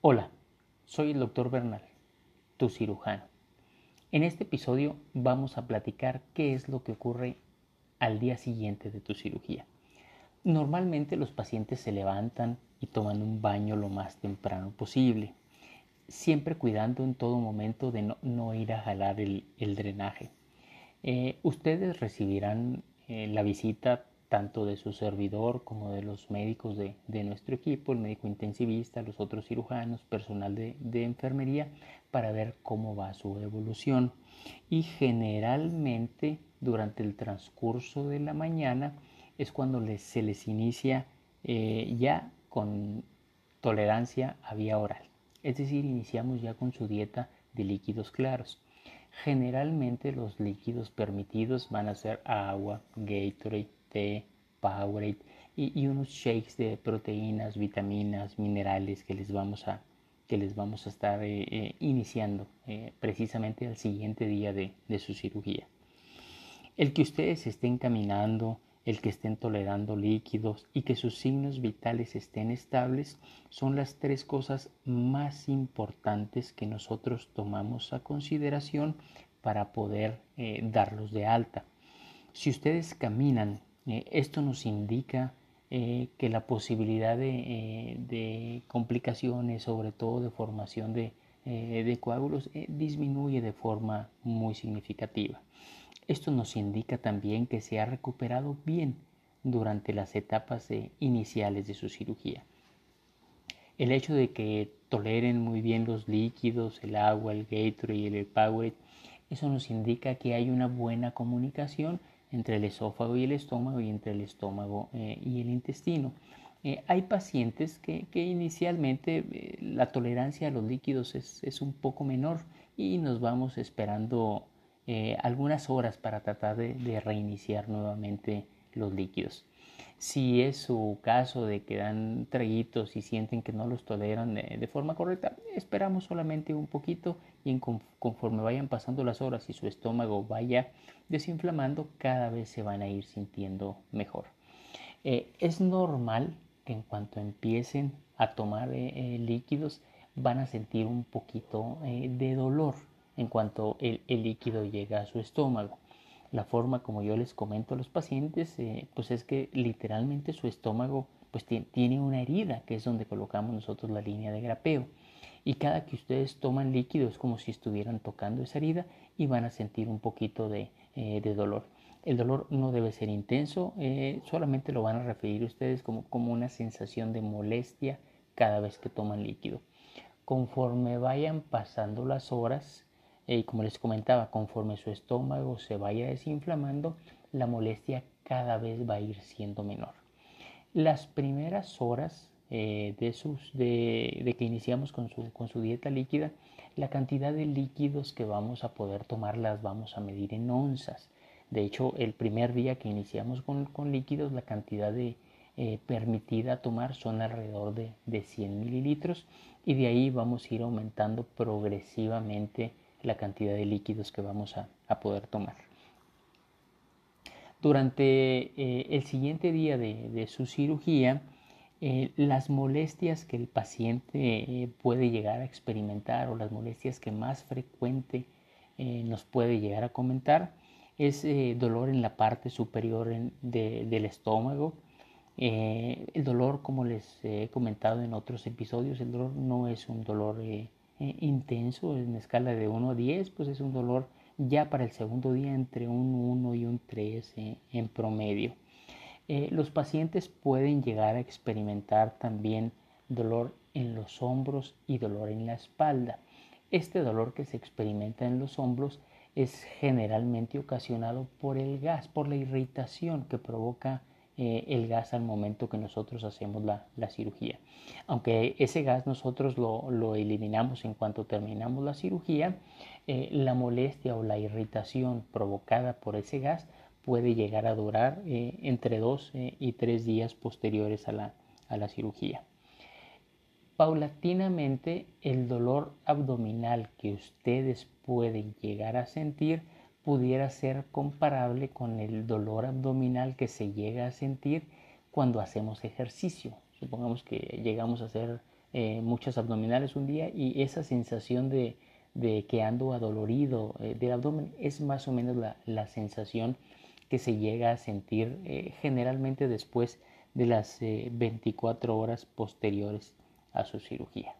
Hola, soy el doctor Bernal, tu cirujano. En este episodio vamos a platicar qué es lo que ocurre al día siguiente de tu cirugía. Normalmente los pacientes se levantan y toman un baño lo más temprano posible, siempre cuidando en todo momento de no, ir a jalar el, drenaje. Eh, ustedes recibirán eh, la visita tanto de su servidor como de los médicos de, nuestro equipo, el médico intensivista, los otros cirujanos, personal de, enfermería, para ver cómo va su evolución. Y generalmente durante el transcurso de la mañana es cuando se les inicia eh, ya con tolerancia a vía oral. Es decir, iniciamos ya con su dieta de líquidos claros. Generalmente los líquidos permitidos van a ser agua, Gatorade, té, Powerade y, unos shakes de proteínas, vitaminas, minerales que les vamos a, que les vamos a estar eh, eh, iniciando eh, precisamente al siguiente día de, de su cirugía. El que ustedes estén caminando, el que estén tolerando líquidos y que sus signos vitales estén estables son las tres cosas más importantes que nosotros tomamos a consideración para poder darlos de alta. Si ustedes caminan eh, esto nos indica eh, que la posibilidad eh, de, complicaciones, sobre todo de formación de, coágulos, disminuye de forma muy significativa. Esto nos indica también que se ha recuperado bien durante las etapas iniciales de su cirugía. El hecho de que toleren muy bien los líquidos, el agua, el Gatorade y el Powerade, eso nos indica que hay una buena comunicación entre el esófago y el estómago y entre el estómago eh, y el intestino. Eh, hay pacientes que, inicialmente eh, la tolerancia a los líquidos es, un poco menor y nos vamos esperando algunas horas para tratar de reiniciar nuevamente los líquidos. Si es su caso de que dan traguitos y sienten que no los toleran de, forma correcta, esperamos solamente un poquito y conforme vayan pasando las horas y su estómago vaya desinflamando, cada vez se van a ir sintiendo mejor. Eh, es normal que en cuanto empiecen a tomar eh, eh, líquidos van a sentir un poquito de dolor en cuanto el líquido llega a su estómago. La forma como yo les comento a los pacientes, eh, pues es que literalmente su estómago pues tiene una herida, que es donde colocamos nosotros la línea de grapeo. Y cada que ustedes toman líquido es como si estuvieran tocando esa herida y van a sentir un poquito de, eh, dolor. El dolor no debe ser intenso, eh, solamente lo van a referir ustedes como, como una sensación de molestia cada vez que toman líquido. Conforme vayan pasando las horas, eh, como les comentaba, conforme su estómago se vaya desinflamando, la molestia cada vez va a ir siendo menor. Las primeras horas eh, de, sus, de, que iniciamos con su, con su dieta líquida, la cantidad de líquidos que vamos a poder tomar las vamos a medir en onzas. De hecho, el primer día que iniciamos con, con líquidos, la cantidad de, eh, permitida tomar son alrededor de, de, 100 mililitros y de ahí vamos a ir aumentando progresivamente la cantidad de líquidos que vamos a, poder tomar. Durante eh, el siguiente día de, su cirugía, eh, las molestias que el paciente eh, puede llegar a experimentar o las molestias que más frecuente nos puede llegar a comentar es dolor en la parte superior del estómago. el dolor, como les he comentado en otros episodios, el dolor no es un dolor intenso, en escala de 1 a 10, pues es un dolor ya para el segundo día entre un 1 y un 3 eh, en promedio. Eh, los pacientes pueden llegar a experimentar también dolor en los hombros y dolor en la espalda. Este dolor que se experimenta en los hombros es generalmente ocasionado por el gas, por la irritación que provoca eh, el gas al momento que nosotros hacemos la, cirugía. Aunque ese gas nosotros lo, eliminamos en cuanto terminamos la cirugía, eh, la molestia o la irritación provocada por ese gas puede llegar a durar eh, entre dos y tres días posteriores a la, a la cirugía. Paulatinamente el dolor abdominal que ustedes pueden llegar a sentir pudiera ser comparable con el dolor abdominal que se llega a sentir cuando hacemos ejercicio. Supongamos que llegamos a hacer eh, muchas abdominales un día y esa sensación de, que ando adolorido eh, del abdomen es más o menos la, sensación que se llega a sentir eh, generalmente después de las 24 horas posteriores a su cirugía.